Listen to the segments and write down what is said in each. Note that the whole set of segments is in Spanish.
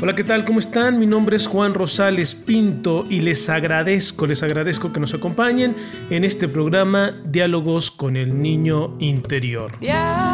Hola, ¿qué tal? ¿Cómo están? Mi nombre es Juan Rosales Pinto y les agradezco, les agradezco que nos acompañen en este programa Diálogos con el Niño Interior. Diálogos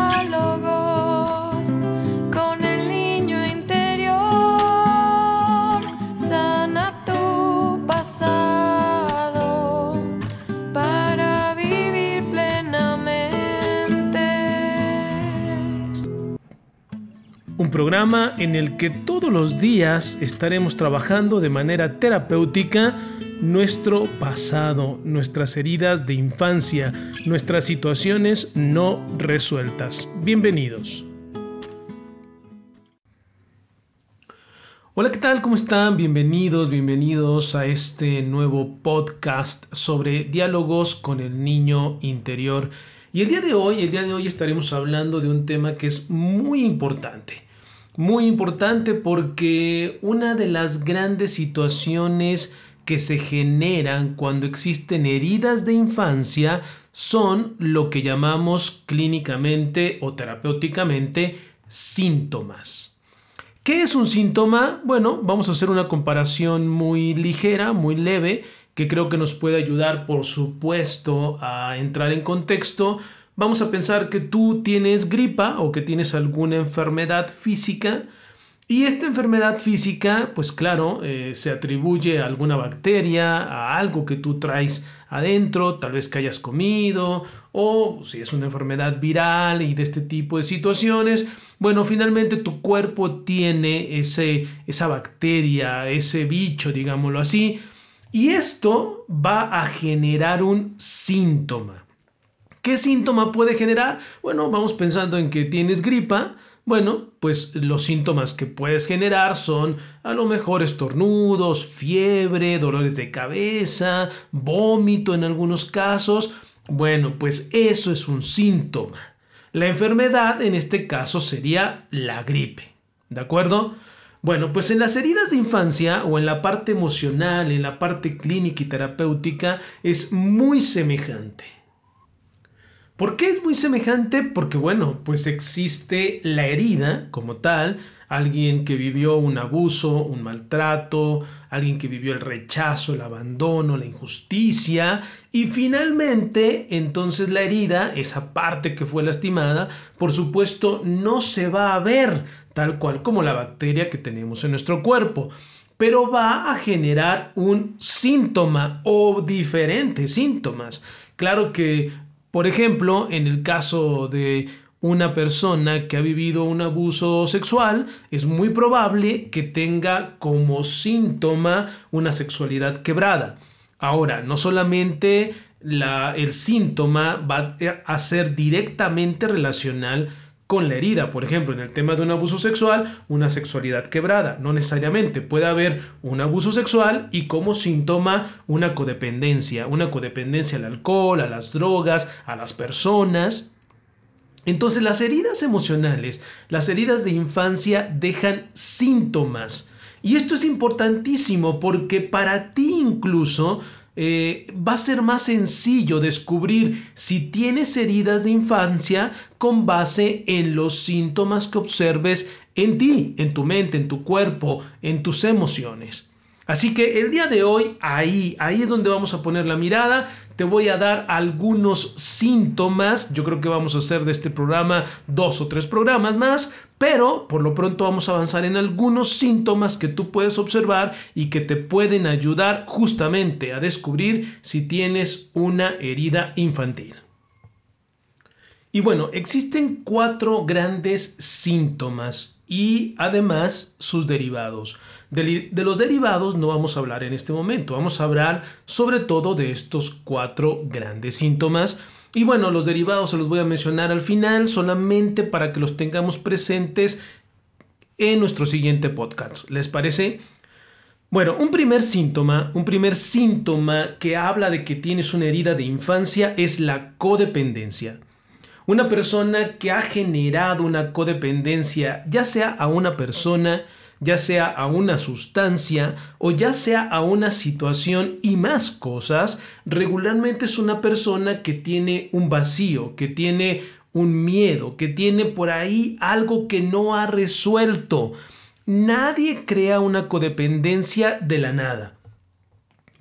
Programa en el que todos los días estaremos trabajando de manera terapéutica nuestro pasado, nuestras heridas de infancia, nuestras situaciones no resueltas. Bienvenidos. Hola, ¿qué tal? ¿Cómo están? Bienvenidos, bienvenidos a este nuevo podcast sobre diálogos con el niño interior. Y el día de hoy, el día de hoy estaremos hablando de un tema que es muy importante. Muy importante porque una de las grandes situaciones que se generan cuando existen heridas de infancia son lo que llamamos clínicamente o terapéuticamente síntomas. ¿Qué es un síntoma? Bueno, vamos a hacer una comparación muy ligera, muy leve, que creo que nos puede ayudar, por supuesto, a entrar en contexto. Vamos a pensar que tú tienes gripa o que tienes alguna enfermedad física y esta enfermedad física, pues claro, eh, se atribuye a alguna bacteria, a algo que tú traes adentro, tal vez que hayas comido, o si es una enfermedad viral y de este tipo de situaciones, bueno, finalmente tu cuerpo tiene ese, esa bacteria, ese bicho, digámoslo así, y esto va a generar un síntoma. ¿Qué síntoma puede generar? Bueno, vamos pensando en que tienes gripa, bueno, pues los síntomas que puedes generar son a lo mejor estornudos, fiebre, dolores de cabeza, vómito en algunos casos. Bueno, pues eso es un síntoma. La enfermedad en este caso sería la gripe. ¿De acuerdo? Bueno, pues en las heridas de infancia o en la parte emocional, en la parte clínica y terapéutica es muy semejante. ¿Por qué es muy semejante? Porque bueno, pues existe la herida como tal, alguien que vivió un abuso, un maltrato, alguien que vivió el rechazo, el abandono, la injusticia y finalmente entonces la herida, esa parte que fue lastimada, por supuesto no se va a ver tal cual como la bacteria que tenemos en nuestro cuerpo pero va a generar un síntoma o diferentes síntomas. Claro que por ejemplo, en el caso de una persona que ha vivido un abuso sexual, es muy probable que tenga como síntoma una sexualidad quebrada. Ahora, no solamente el síntoma va a ser directamente relacional con la herida. Por ejemplo, en el tema de un abuso sexual, una sexualidad quebrada. No necesariamente puede haber un abuso sexual y como síntoma una codependencia. Una codependencia al alcohol, a las drogas, a las personas. Entonces las heridas emocionales, las heridas de infancia dejan síntomas. Y esto es importantísimo porque para ti incluso eh, va a ser más sencillo descubrir si tienes heridas de infancia con base en los síntomas que observes en ti, en tu mente, en tu cuerpo, en tus emociones. Así que el día de hoy, ahí, ahí es donde vamos a poner la mirada. Te voy a dar algunos síntomas. Yo creo que vamos a hacer de este programa dos o tres programas más, pero por lo pronto vamos a avanzar en algunos síntomas que tú puedes observar y que te pueden ayudar justamente a descubrir si tienes una herida infantil. Y bueno, existen cuatro grandes síntomas y además sus derivados. De, los derivados no vamos a hablar en este momento, vamos a hablar sobre todo de estos cuatro grandes síntomas. Y bueno, los derivados se los voy a mencionar al final solamente para que los tengamos presentes en nuestro siguiente podcast. ¿Les parece? Bueno, un primer síntoma, un primer síntoma que habla de que tienes una herida de infancia es la codependencia. Una persona que ha generado una codependencia, ya sea a una persona, ya sea a una sustancia o ya sea a una situación y más cosas, regularmente es una persona que tiene un vacío, que tiene un miedo, que tiene por ahí algo que no ha resuelto. nadie crea una codependencia de la nada.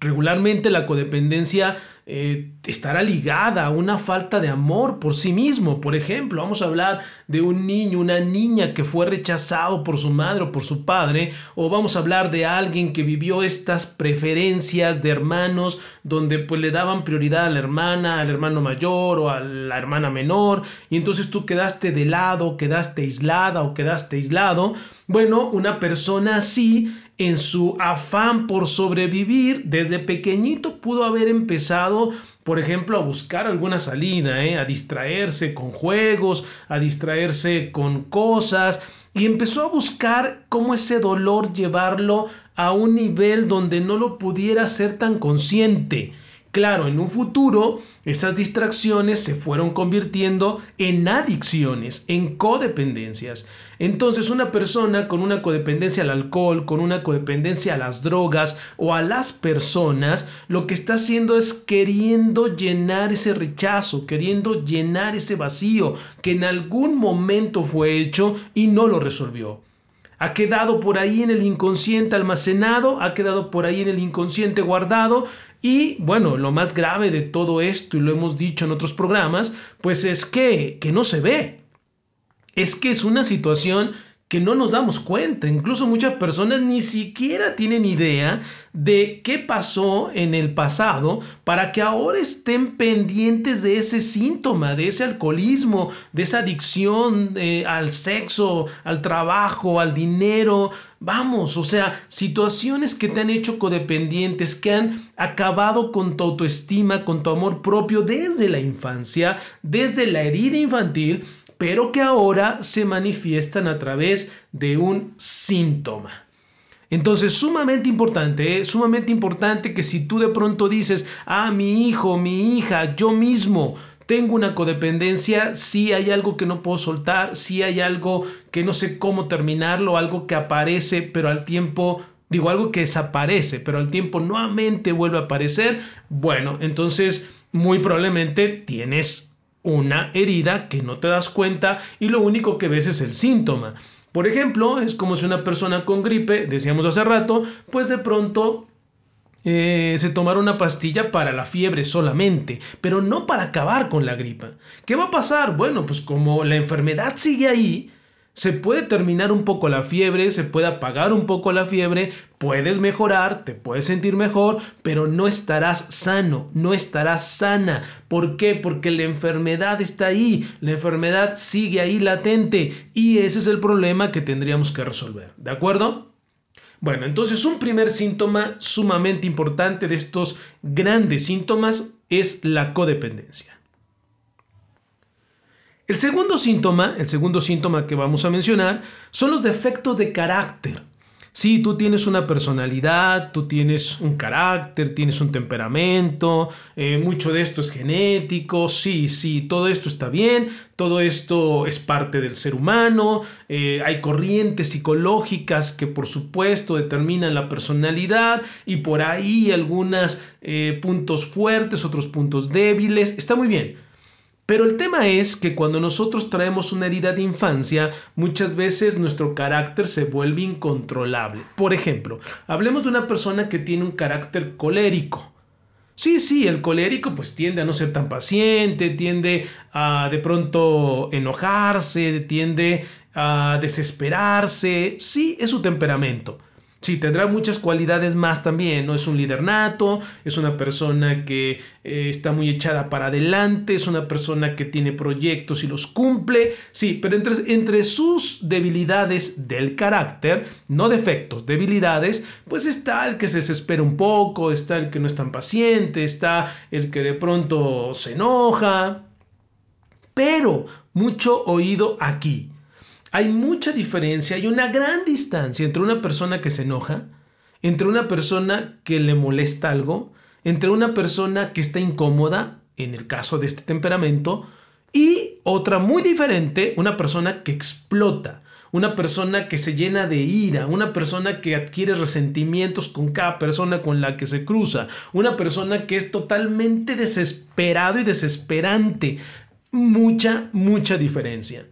Regularmente la codependencia eh, estará ligada a una falta de amor por sí mismo. Por ejemplo, vamos a hablar de un niño, una niña que fue rechazado por su madre o por su padre, o vamos a hablar de alguien que vivió estas preferencias de hermanos donde pues le daban prioridad a la hermana, al hermano mayor o a la hermana menor, y entonces tú quedaste de lado, quedaste aislada o quedaste aislado. Bueno, una persona así en su afán por sobrevivir, desde pequeñito pudo haber empezado, por ejemplo, a buscar alguna salida, ¿eh? a distraerse con juegos, a distraerse con cosas, y empezó a buscar cómo ese dolor llevarlo a un nivel donde no lo pudiera ser tan consciente. Claro, en un futuro esas distracciones se fueron convirtiendo en adicciones, en codependencias. Entonces una persona con una codependencia al alcohol, con una codependencia a las drogas o a las personas, lo que está haciendo es queriendo llenar ese rechazo, queriendo llenar ese vacío que en algún momento fue hecho y no lo resolvió ha quedado por ahí en el inconsciente almacenado, ha quedado por ahí en el inconsciente guardado y bueno, lo más grave de todo esto, y lo hemos dicho en otros programas, pues es que, que no se ve. Es que es una situación que no nos damos cuenta. Incluso muchas personas ni siquiera tienen idea de qué pasó en el pasado para que ahora estén pendientes de ese síntoma, de ese alcoholismo, de esa adicción eh, al sexo, al trabajo, al dinero. Vamos, o sea, situaciones que te han hecho codependientes, que han acabado con tu autoestima, con tu amor propio desde la infancia, desde la herida infantil pero que ahora se manifiestan a través de un síntoma. Entonces, sumamente importante, ¿eh? sumamente importante que si tú de pronto dices, ah, mi hijo, mi hija, yo mismo tengo una codependencia, si hay algo que no puedo soltar, si hay algo que no sé cómo terminarlo, algo que aparece, pero al tiempo, digo, algo que desaparece, pero al tiempo nuevamente vuelve a aparecer, bueno, entonces muy probablemente tienes una herida que no te das cuenta y lo único que ves es el síntoma. Por ejemplo, es como si una persona con gripe, decíamos hace rato, pues de pronto eh, se tomara una pastilla para la fiebre solamente, pero no para acabar con la gripa. ¿Qué va a pasar? Bueno, pues como la enfermedad sigue ahí, se puede terminar un poco la fiebre, se puede apagar un poco la fiebre, puedes mejorar, te puedes sentir mejor, pero no estarás sano, no estarás sana. ¿Por qué? Porque la enfermedad está ahí, la enfermedad sigue ahí latente y ese es el problema que tendríamos que resolver. ¿De acuerdo? Bueno, entonces un primer síntoma sumamente importante de estos grandes síntomas es la codependencia. El segundo síntoma, el segundo síntoma que vamos a mencionar, son los defectos de carácter. Si tú tienes una personalidad, tú tienes un carácter, tienes un temperamento, eh, mucho de esto es genético, sí, sí, todo esto está bien, todo esto es parte del ser humano, eh, hay corrientes psicológicas que por supuesto determinan la personalidad y por ahí algunos eh, puntos fuertes, otros puntos débiles, está muy bien. Pero el tema es que cuando nosotros traemos una herida de infancia, muchas veces nuestro carácter se vuelve incontrolable. Por ejemplo, hablemos de una persona que tiene un carácter colérico. Sí, sí, el colérico pues tiende a no ser tan paciente, tiende a de pronto enojarse, tiende a desesperarse. Sí, es su temperamento. Sí, tendrá muchas cualidades más también, ¿no? Es un líder nato, es una persona que eh, está muy echada para adelante, es una persona que tiene proyectos y los cumple, sí, pero entre, entre sus debilidades del carácter, no defectos, debilidades, pues está el que se desespera un poco, está el que no es tan paciente, está el que de pronto se enoja, pero mucho oído aquí hay mucha diferencia, hay una gran distancia entre una persona que se enoja, entre una persona que le molesta algo, entre una persona que está incómoda, en el caso de este temperamento, y otra muy diferente, una persona que explota, una persona que se llena de ira, una persona que adquiere resentimientos con cada persona con la que se cruza, una persona que es totalmente desesperado y desesperante. Mucha, mucha diferencia.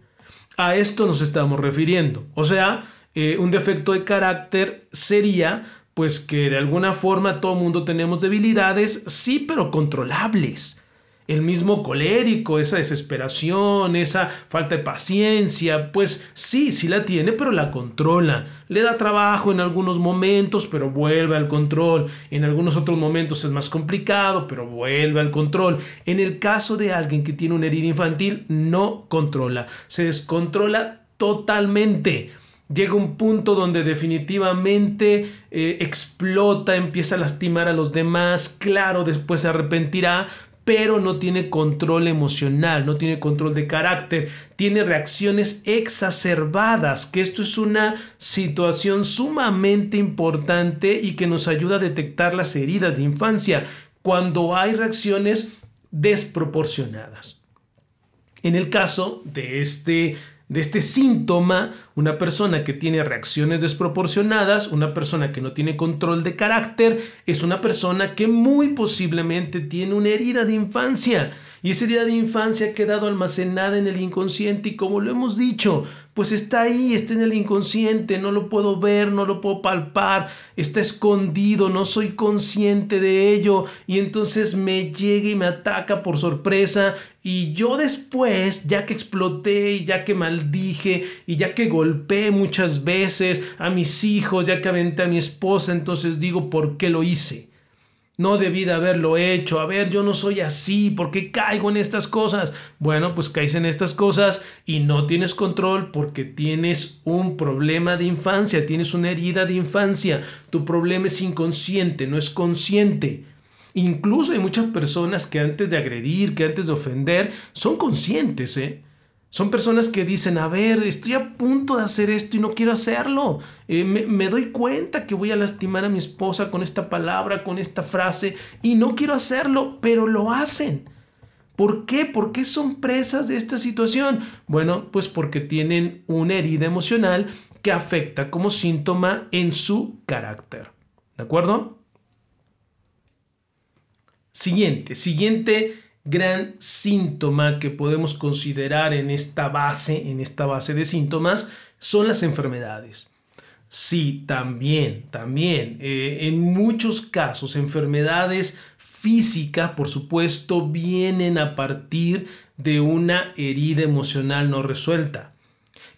A esto nos estamos refiriendo. O sea, Eh, un defecto de carácter sería pues que de alguna forma todo mundo tenemos debilidades, sí, pero controlables. El mismo colérico, esa desesperación, esa falta de paciencia, pues sí, sí la tiene, pero la controla. Le da trabajo en algunos momentos, pero vuelve al control. En algunos otros momentos es más complicado, pero vuelve al control. En el caso de alguien que tiene una herida infantil, no controla, se descontrola totalmente llega un punto donde definitivamente eh, explota, empieza a lastimar a los demás, claro, después se arrepentirá, pero no tiene control emocional, no tiene control de carácter, tiene reacciones exacerbadas, que esto es una situación sumamente importante y que nos ayuda a detectar las heridas de infancia cuando hay reacciones desproporcionadas. En el caso de este de este síntoma, una persona que tiene reacciones desproporcionadas, una persona que no tiene control de carácter, es una persona que muy posiblemente tiene una herida de infancia. Y esa herida de infancia ha quedado almacenada en el inconsciente y como lo hemos dicho, pues está ahí, está en el inconsciente, no lo puedo ver, no lo puedo palpar, está escondido, no soy consciente de ello y entonces me llega y me ataca por sorpresa y yo después, ya que exploté y ya que maldije y ya que golpeé muchas veces a mis hijos, ya que aventé a mi esposa, entonces digo, ¿por qué lo hice? No debí de haberlo hecho. A ver, yo no soy así. ¿Por qué caigo en estas cosas? Bueno, pues caes en estas cosas y no tienes control porque tienes un problema de infancia, tienes una herida de infancia. Tu problema es inconsciente, no es consciente. Incluso hay muchas personas que antes de agredir, que antes de ofender, son conscientes, ¿eh? Son personas que dicen, a ver, estoy a punto de hacer esto y no quiero hacerlo. Eh, me, doy cuenta que voy a lastimar a mi esposa con esta palabra, con esta frase, y no quiero hacerlo, pero lo hacen. ¿Por qué? ¿Por qué son presas de esta situación? Bueno, pues porque tienen una herida emocional que afecta como síntoma en su carácter. ¿De acuerdo? Siguiente, siguiente gran síntoma que podemos considerar en esta base, en esta base de síntomas, son las enfermedades. Sí, también, también. Eh, en muchos casos, enfermedades físicas, por supuesto, vienen a partir de una herida emocional no resuelta.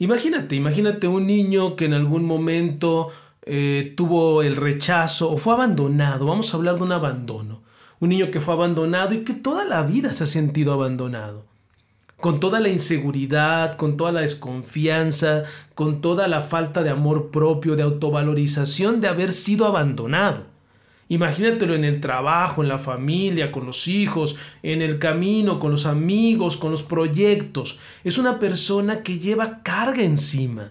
Imagínate, imagínate un niño que en algún momento eh, tuvo el rechazo o fue abandonado. Vamos a hablar de un abandono un niño que fue abandonado y que toda la vida se ha sentido abandonado. Con toda la inseguridad, con toda la desconfianza, con toda la falta de amor propio, de autovalorización de haber sido abandonado. Imagínatelo en el trabajo, en la familia, con los hijos, en el camino, con los amigos, con los proyectos. Es una persona que lleva carga encima.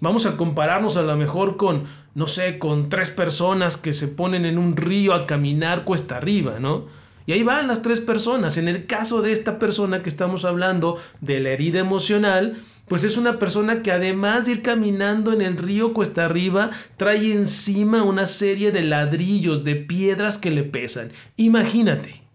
Vamos a compararnos a lo mejor con no sé, con tres personas que se ponen en un río a caminar cuesta arriba, ¿no? Y ahí van las tres personas. En el caso de esta persona que estamos hablando de la herida emocional, pues es una persona que además de ir caminando en el río cuesta arriba, trae encima una serie de ladrillos, de piedras que le pesan. Imagínate.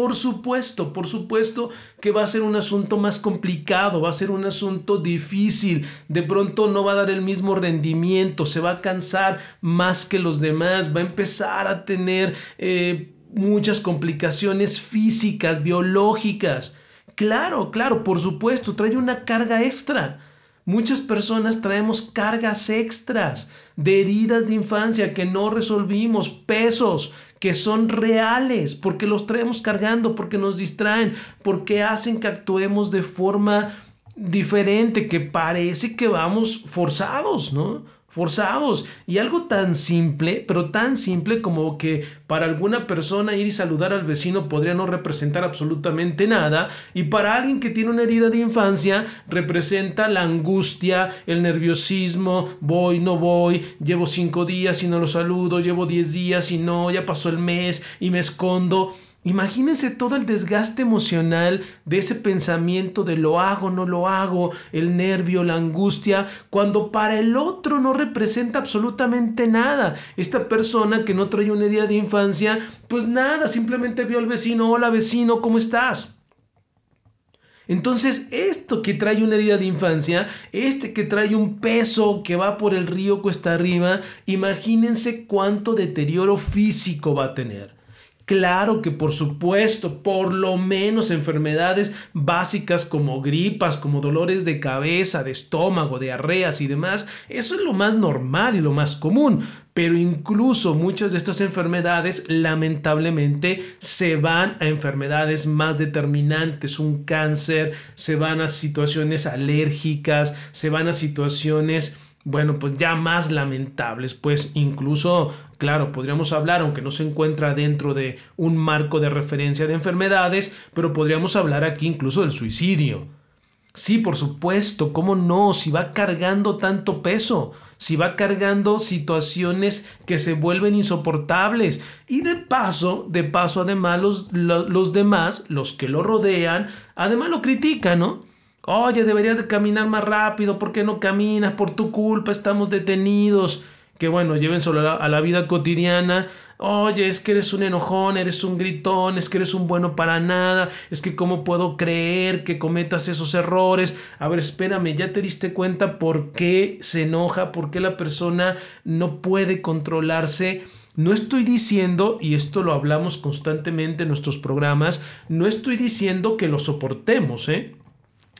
Por supuesto, por supuesto que va a ser un asunto más complicado, va a ser un asunto difícil, de pronto no va a dar el mismo rendimiento, se va a cansar más que los demás, va a empezar a tener eh, muchas complicaciones físicas, biológicas. Claro, claro, por supuesto, trae una carga extra. Muchas personas traemos cargas extras de heridas de infancia que no resolvimos, pesos que son reales, porque los traemos cargando, porque nos distraen, porque hacen que actuemos de forma diferente, que parece que vamos forzados, ¿no? Forzados. Y algo tan simple, pero tan simple como que para alguna persona ir y saludar al vecino podría no representar absolutamente nada. Y para alguien que tiene una herida de infancia representa la angustia, el nerviosismo, voy, no voy, llevo cinco días y no lo saludo, llevo diez días y no, ya pasó el mes y me escondo. Imagínense todo el desgaste emocional de ese pensamiento de lo hago, no lo hago, el nervio, la angustia, cuando para el otro no representa absolutamente nada. Esta persona que no trae una idea de infancia, pues nada, simplemente vio al vecino, hola vecino, ¿cómo estás? Entonces, esto que trae una herida de infancia, este que trae un peso que va por el río cuesta arriba, imagínense cuánto deterioro físico va a tener. Claro que por supuesto, por lo menos enfermedades básicas como gripas, como dolores de cabeza, de estómago, diarreas y demás, eso es lo más normal y lo más común. Pero incluso muchas de estas enfermedades lamentablemente se van a enfermedades más determinantes, un cáncer, se van a situaciones alérgicas, se van a situaciones bueno, pues ya más lamentables, pues incluso, claro, podríamos hablar, aunque no se encuentra dentro de un marco de referencia de enfermedades, pero podríamos hablar aquí incluso del suicidio. Sí, por supuesto, ¿cómo no? Si va cargando tanto peso, si va cargando situaciones que se vuelven insoportables. Y de paso, de paso, además, los, los demás, los que lo rodean, además lo critican, ¿no? Oye, deberías de caminar más rápido, ¿por qué no caminas? Por tu culpa estamos detenidos. Que bueno, lleven solo a la, vida cotidiana. Oye, es que eres un enojón, eres un gritón, es que eres un bueno para nada, es que cómo puedo creer que cometas esos errores. A ver, espérame, ya te diste cuenta por qué se enoja, por qué la persona no puede controlarse. No estoy diciendo, y esto lo hablamos constantemente en nuestros programas, no estoy diciendo que lo soportemos, ¿eh?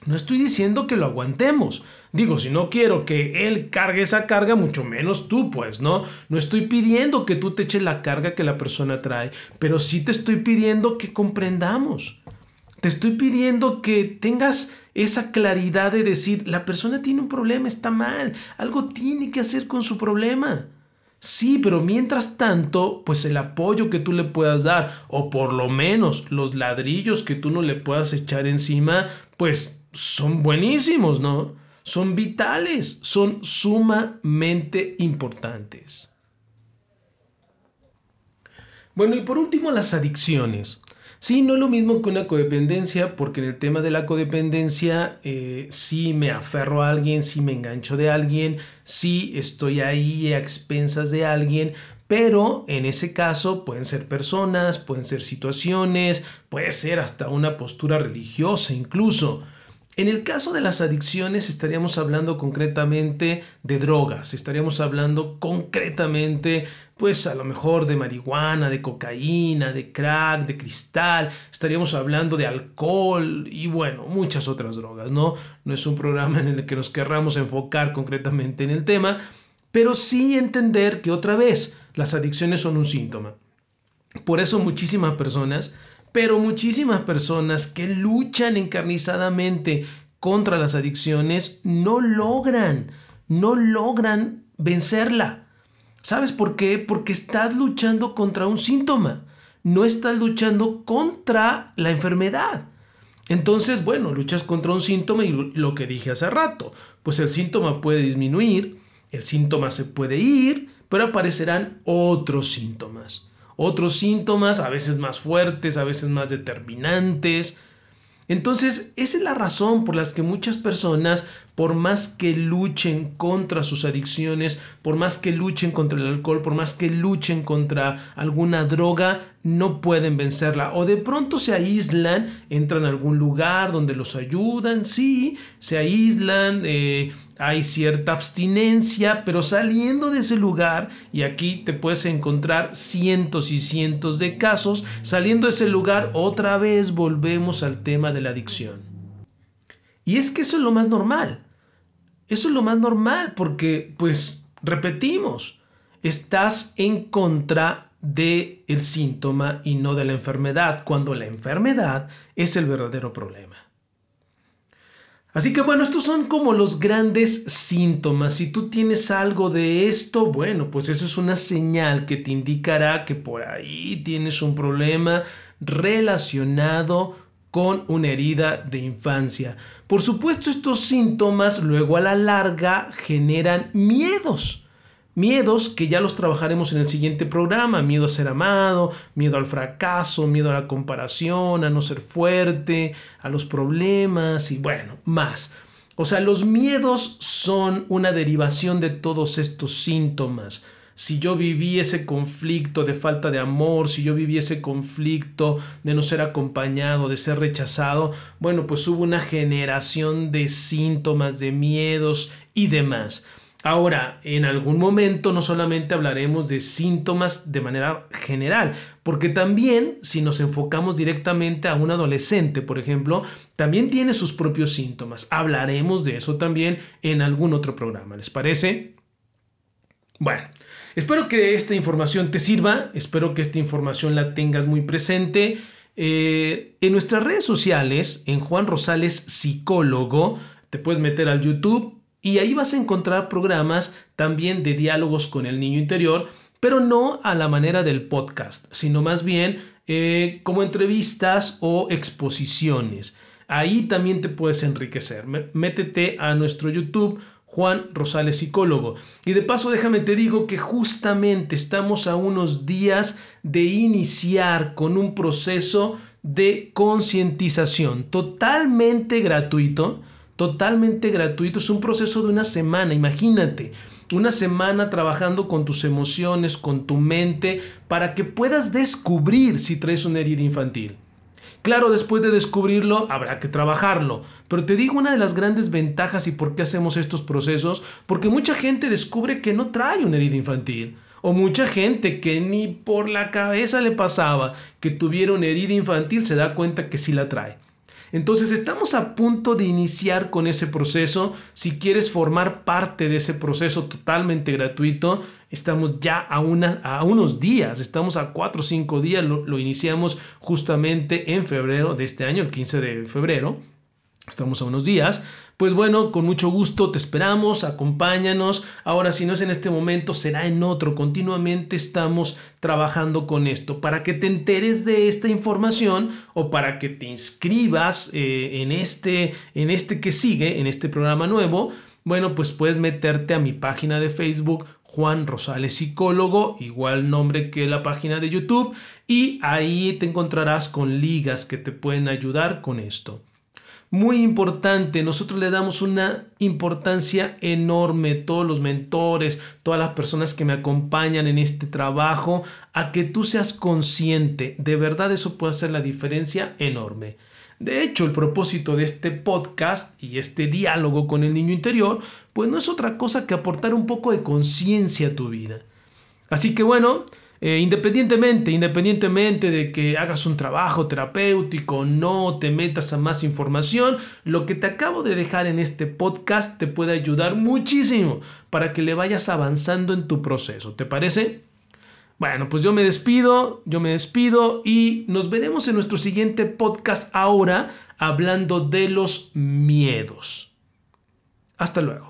No estoy diciendo que lo aguantemos. Digo, si no quiero que él cargue esa carga, mucho menos tú, pues, ¿no? No estoy pidiendo que tú te eches la carga que la persona trae, pero sí te estoy pidiendo que comprendamos. Te estoy pidiendo que tengas esa claridad de decir, la persona tiene un problema, está mal, algo tiene que hacer con su problema. Sí, pero mientras tanto, pues el apoyo que tú le puedas dar, o por lo menos los ladrillos que tú no le puedas echar encima, pues son buenísimos, ¿no? Son vitales, son sumamente importantes. Bueno, y por último, las adicciones. Sí, no es lo mismo que una codependencia, porque en el tema de la codependencia, eh, sí me aferro a alguien, sí me engancho de alguien, sí estoy ahí a expensas de alguien, pero en ese caso pueden ser personas, pueden ser situaciones, puede ser hasta una postura religiosa incluso. En el caso de las adicciones estaríamos hablando concretamente de drogas, estaríamos hablando concretamente pues a lo mejor de marihuana, de cocaína, de crack, de cristal, estaríamos hablando de alcohol y bueno, muchas otras drogas, ¿no? No es un programa en el que nos querramos enfocar concretamente en el tema, pero sí entender que otra vez las adicciones son un síntoma. Por eso muchísimas personas pero muchísimas personas que luchan encarnizadamente contra las adicciones no logran, no logran vencerla. ¿Sabes por qué? Porque estás luchando contra un síntoma, no estás luchando contra la enfermedad. Entonces, bueno, luchas contra un síntoma y lo que dije hace rato, pues el síntoma puede disminuir, el síntoma se puede ir, pero aparecerán otros síntomas otros síntomas, a veces más fuertes, a veces más determinantes. Entonces, esa es la razón por la que muchas personas, por más que luchen contra sus adicciones, por más que luchen contra el alcohol, por más que luchen contra alguna droga, no pueden vencerla. O de pronto se aíslan, entran a algún lugar donde los ayudan, sí, se aíslan, eh, hay cierta abstinencia, pero saliendo de ese lugar, y aquí te puedes encontrar cientos y cientos de casos, saliendo de ese lugar otra vez volvemos al tema de la adicción. Y es que eso es lo más normal. Eso es lo más normal porque, pues, repetimos, estás en contra de el síntoma y no de la enfermedad, cuando la enfermedad es el verdadero problema. Así que bueno, estos son como los grandes síntomas. Si tú tienes algo de esto, bueno, pues eso es una señal que te indicará que por ahí tienes un problema relacionado con una herida de infancia. Por supuesto, estos síntomas luego a la larga generan miedos. Miedos que ya los trabajaremos en el siguiente programa. Miedo a ser amado, miedo al fracaso, miedo a la comparación, a no ser fuerte, a los problemas y bueno, más. O sea, los miedos son una derivación de todos estos síntomas. Si yo viví ese conflicto de falta de amor, si yo viví ese conflicto de no ser acompañado, de ser rechazado, bueno, pues hubo una generación de síntomas, de miedos y demás. Ahora, en algún momento no solamente hablaremos de síntomas de manera general, porque también si nos enfocamos directamente a un adolescente, por ejemplo, también tiene sus propios síntomas. Hablaremos de eso también en algún otro programa, ¿les parece? Bueno, espero que esta información te sirva, espero que esta información la tengas muy presente. Eh, en nuestras redes sociales, en Juan Rosales Psicólogo, te puedes meter al YouTube y ahí vas a encontrar programas también de diálogos con el niño interior, pero no a la manera del podcast, sino más bien eh, como entrevistas o exposiciones. Ahí también te puedes enriquecer. Métete a nuestro YouTube, Juan Rosales Psicólogo. Y de paso déjame te digo que justamente estamos a unos días de iniciar con un proceso de concientización totalmente gratuito totalmente gratuito. Es un proceso de una semana, imagínate. Una semana trabajando con tus emociones, con tu mente, para que puedas descubrir si traes una herida infantil. Claro, después de descubrirlo habrá que trabajarlo, pero te digo una de las grandes ventajas y por qué hacemos estos procesos, porque mucha gente descubre que no trae una herida infantil, o mucha gente que ni por la cabeza le pasaba que tuviera una herida infantil se da cuenta que sí la trae. Entonces estamos a punto de iniciar con ese proceso. Si quieres formar parte de ese proceso totalmente gratuito, estamos ya a, a unos días, estamos a cuatro o cinco días, lo, iniciamos justamente en febrero de este año, el 15 de febrero. Estamos a unos días pues bueno, con mucho gusto te esperamos, acompáñanos. Ahora, si no es en este momento, será en otro. Continuamente estamos trabajando con esto para que te enteres de esta información o para que te inscribas eh, en, este, en este que sigue, en este programa nuevo. Bueno, pues puedes meterte a mi página de Facebook, Juan Rosales Psicólogo, igual nombre que la página de YouTube, y ahí te encontrarás con ligas que te pueden ayudar con esto muy importante. Nosotros le damos una importancia enorme, todos los mentores, todas las personas que me acompañan en este trabajo, a que tú seas consciente. De verdad eso puede hacer la diferencia enorme. De hecho, el propósito de este podcast y este diálogo con el niño interior, pues no es otra cosa que aportar un poco de conciencia a tu vida. Así que bueno, eh, independientemente, independientemente de que hagas un trabajo terapéutico, no te metas a más información, lo que te acabo de dejar en este podcast te puede ayudar muchísimo para que le vayas avanzando en tu proceso. ¿Te parece? Bueno, pues yo me despido, yo me despido y nos veremos en nuestro siguiente podcast ahora hablando de los miedos. Hasta luego.